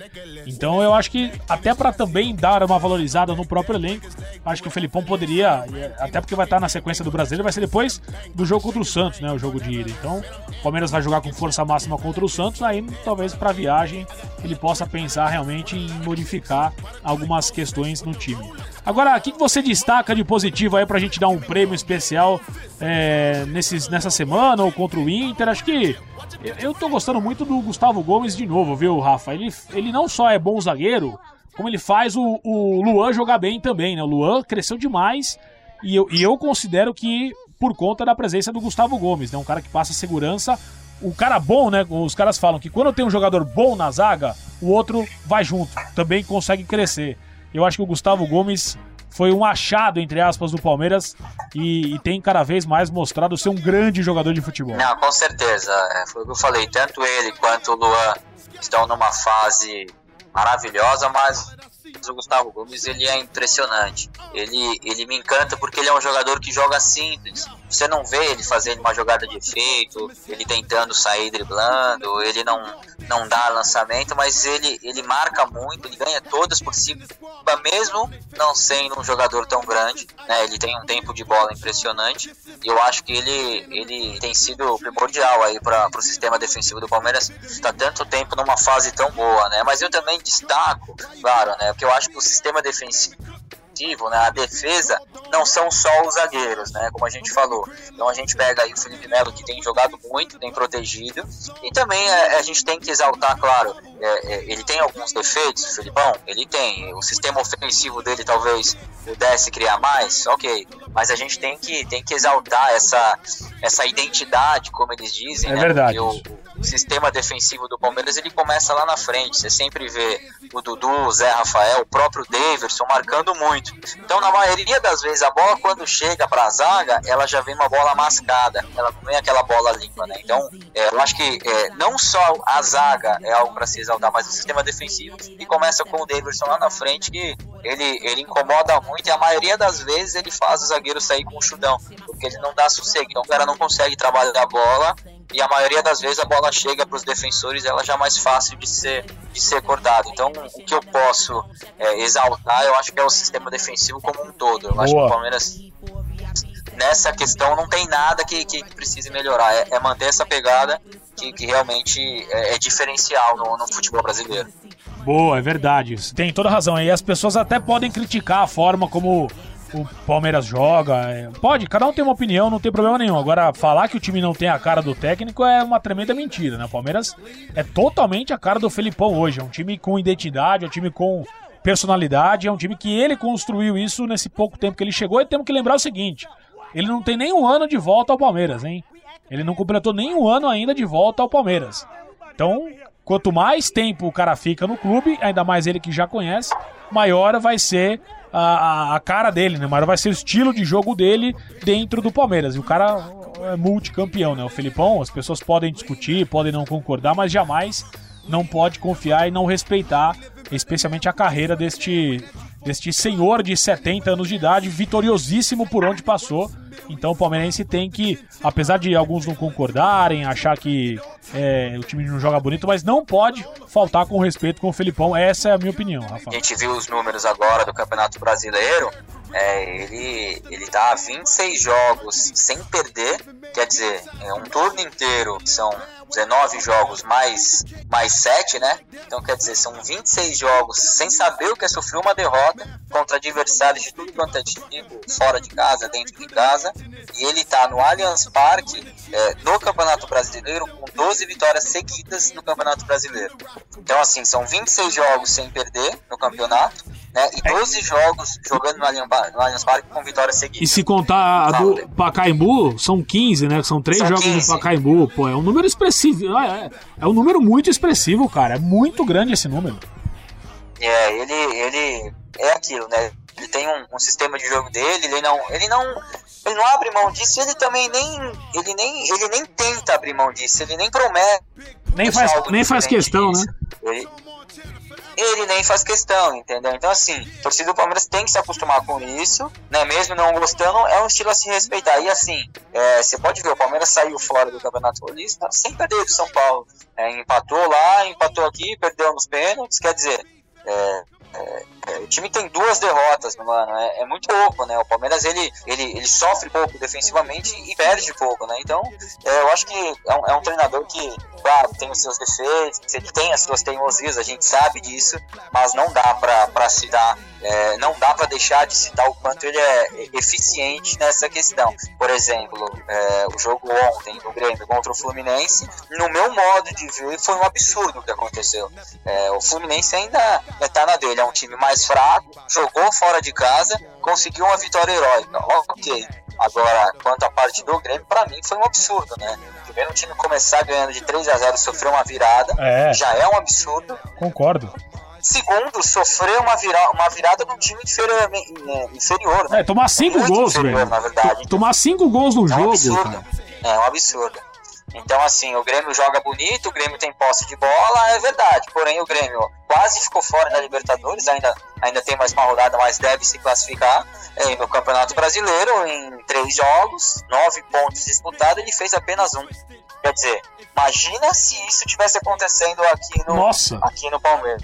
Então eu acho que até para também dar uma valorizada no próprio elenco, acho que o Felipão poderia, até porque vai estar na sequência do Brasileiro, vai ser depois do jogo contra o Santos, né, o jogo de ida. Então, o Palmeiras vai jogar com força máxima contra o Santos, aí talvez para viagem ele possa pensar realmente em modificar algumas questões no time. Agora, o que você destaca de positivo aí pra gente dar um prêmio especial é, nesses, nessa semana ou contra o Inter? Acho que eu tô gostando muito do Gustavo Gomes de novo, viu, Rafa? Ele, ele não só é bom zagueiro, como ele faz o, o Luan jogar bem também, né? O Luan cresceu demais e eu, e eu considero que por conta da presença do Gustavo Gomes, né? Um cara que passa segurança. O cara bom, né? Os caras falam que quando tem um jogador bom na zaga, o outro vai junto, também consegue crescer. Eu acho que o Gustavo Gomes foi um achado, entre aspas, do Palmeiras e, e, tem cada vez mais mostrado ser um grande jogador de futebol. Não, com certeza. É, foi o que eu falei. Tanto ele quanto o Luan estão numa fase maravilhosa, mas o Gustavo Gomes ele é impressionante. Ele, ele me encanta porque ele é um jogador que joga simples. Você não vê ele fazendo uma jogada de efeito, ele tentando sair driblando, ele não, não dá lançamento, mas ele, ele marca muito, ele ganha todas por cima, mesmo não sendo um jogador tão grande. Né? Ele tem um tempo de bola impressionante e eu acho que ele, ele tem sido primordial aí para o sistema defensivo do Palmeiras. Está tanto tempo numa fase tão boa, né? Mas eu também destaco, claro, né? Porque eu acho que o sistema defensivo, né, a defesa, não são só os zagueiros, né? Como a gente falou. Então a gente pega aí o Felipe Melo, que tem jogado muito, tem protegido, e também é, a gente tem que exaltar, claro, é, é, ele tem alguns defeitos, o Felipão, ele tem. O sistema ofensivo dele talvez pudesse criar mais, ok. Mas a gente tem que, tem que exaltar essa, essa identidade, como eles dizem, é né? Verdade. Porque o, o sistema defensivo do Palmeiras ele começa lá na frente. Você sempre vê o Dudu, o Zé Rafael, o próprio Davidson marcando muito. Então, na maioria das vezes, a bola quando chega para a zaga, ela já vem uma bola mascada. Ela não vem aquela bola limpa, né? Então, é, eu acho que é, não só a zaga é algo para se exaltar, mas o sistema defensivo. E começa com o Davidson lá na frente, que ele, ele incomoda muito e a maioria das vezes ele faz o zagueiro sair com o chudão, porque ele não dá sossego. Então, o cara não consegue trabalhar a bola e a maioria das vezes a bola chega para os defensores ela já é mais fácil de ser de ser cortada então o que eu posso é, exaltar eu acho que é o sistema defensivo como um todo eu Boa. acho que o Palmeiras nessa questão não tem nada que, que precise melhorar é, é manter essa pegada que, que realmente é, é diferencial no, no futebol brasileiro Boa, é verdade. Tem toda razão. E as pessoas até podem criticar a forma como o Palmeiras joga. É, pode, cada um tem uma opinião, não tem problema nenhum. Agora, falar que o time não tem a cara do técnico é uma tremenda mentira, né? O Palmeiras é totalmente a cara do Felipão hoje. É um time com identidade, é um time com personalidade, é um time que ele construiu isso nesse pouco tempo que ele chegou. E temos que lembrar o seguinte: ele não tem nem um ano de volta ao Palmeiras, hein? Ele não completou nem um ano ainda de volta ao Palmeiras. Então, quanto mais tempo o cara fica no clube, ainda mais ele que já conhece, maior vai ser a, a, cara dele, né? Mas vai ser o estilo de jogo dele dentro do Palmeiras. E o cara é multicampeão, né? O Felipão, as pessoas podem discutir, podem não concordar, mas jamais não pode confiar e não respeitar, especialmente a carreira deste, deste senhor de 70 anos de idade, vitoriosíssimo por onde passou. Então o palmeirense tem que, apesar de alguns não concordarem, achar que é, o time não joga bonito, mas não pode faltar com respeito com o Felipão. Essa é a minha opinião, Rafa. A gente viu os números agora do Campeonato Brasileiro. É, ele, ele tá a 26 jogos sem perder, quer dizer, é um turno inteiro, são 19 jogos mais, mais 7, né? Então quer dizer, são 26 jogos sem saber o que é sofrer uma derrota contra adversários de tudo quanto é tipo, fora de casa, dentro de casa. E ele tá no Allianz Parque, é, no Campeonato Brasileiro, com 12 vitórias seguidas no Campeonato Brasileiro. Então, assim, são 26 jogos sem perder no campeonato né? E 12 é. jogos jogando no Allianz, no Allianz Parque com vitória seguida. E se contar a do Pacaembu, são 15, né? São três são jogos 15. no Pacaembu. Pô, é um número expressivo. É, é, é um número muito expressivo, cara. É muito grande esse número. É, ele, ele é aquilo, né? Ele tem um, um sistema de jogo dele, ele não, ele não, ele não abre mão disso, ele também nem, ele nem, ele nem tenta abrir mão disso, ele nem promete. Nem faz, nem faz questão, disso. né? Ele, ele nem faz questão, entendeu? Então, assim, a torcida do Palmeiras tem que se acostumar com isso, né? Mesmo não gostando, é um estilo a se respeitar. E assim, é, você pode ver, o Palmeiras saiu fora do Campeonato Paulista sem perder do São Paulo. É, empatou lá, empatou aqui, perdeu nos pênaltis, quer dizer, é, é, o time tem duas derrotas, mano. É, é, muito pouco, né? O Palmeiras ele, ele, ele sofre pouco defensivamente e perde pouco, né? Então, é, eu acho que é um, é um, treinador que, claro, tem os seus defeitos, ele tem as suas teimosias, a gente sabe disso, mas não dá pra, pra se dar, é, não dá pra deixar de citar o quanto ele é eficiente nessa questão. Por exemplo, o jogo ontem do Grêmio contra o Fluminense, no meu modo de ver, foi um absurdo o que aconteceu. o Fluminense ainda tá na dele é um time mais fraco, jogou fora de casa, conseguiu uma vitória heróica. Ok. Agora, quanto à parte do Grêmio, para mim foi um absurdo, né? Primeiro um time começar ganhando de 3 a 0 sofrer uma virada, é. já é um absurdo. Concordo. Segundo, sofrer uma, vira uma virada num time inferior. Né, inferior né? É, tomar cinco gols, velho. Na verdade. Tomar cinco gols no é um jogo. Absurdo. É um absurdo. Então, assim, o Grêmio joga bonito, o Grêmio tem posse de bola, é verdade. Porém, o Grêmio quase ficou fora da Libertadores, ainda, ainda tem mais uma rodada, mas deve se classificar é, no Campeonato Brasileiro. Em três jogos, nove pontos disputados, ele fez apenas um. Quer dizer, imagina se isso tivesse acontecendo aqui no, Nossa. Aqui no Palmeiras.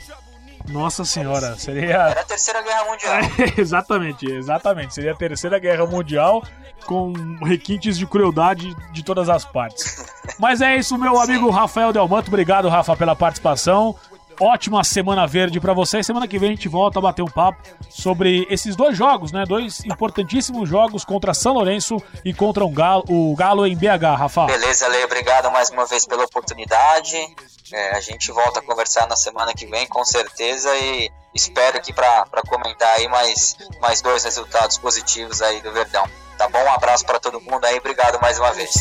Nossa senhora, seria. Era a terceira guerra mundial. Exatamente, exatamente. Seria a terceira guerra mundial com requintes de crueldade de todas as partes. Mas é isso, meu amigo Rafael Delmanto. Obrigado, Rafa, pela participação. ótima semana verde para vocês. Semana que vem a gente volta a bater um papo sobre esses dois jogos, né? Dois importantíssimos jogos contra São Lourenço e contra um Galo, o Galo em BH, Rafa. Beleza, Lei, obrigado mais uma vez pela oportunidade. É, a gente volta a conversar na semana que vem, com certeza, e espero que para comentar aí mais, mais dois resultados positivos aí do Verdão. Tá bom? Um abraço para todo mundo aí, obrigado mais uma vez.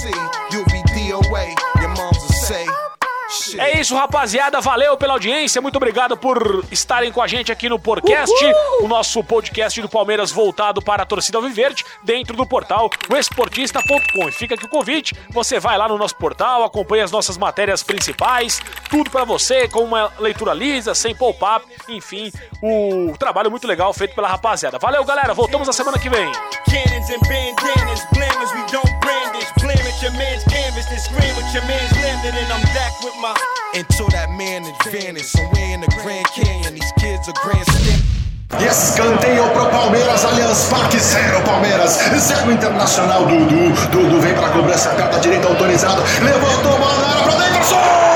É isso, rapaziada. Valeu pela audiência. Muito obrigado por estarem com a gente aqui no Podcast, o nosso podcast do Palmeiras voltado para a torcida Viverde, dentro do portal esportista.com. Fica aqui o convite. Você vai lá no nosso portal, acompanha as nossas matérias principais, tudo para você, com uma leitura lisa, sem pop-up, enfim, o trabalho muito legal feito pela rapaziada. Valeu, galera. Voltamos na semana que vem. Your man's canvas, then scream with your man's and I'm back with my. Until that man is vanished, somewhere in the Grand Canyon, these kids are grand E escanteio pro Palmeiras, Allianz Parque, zero Palmeiras, zero Internacional, Dudu, Dudu vem pra cobrança, perna direita autorizada, levantou, bola na área pra Davidson!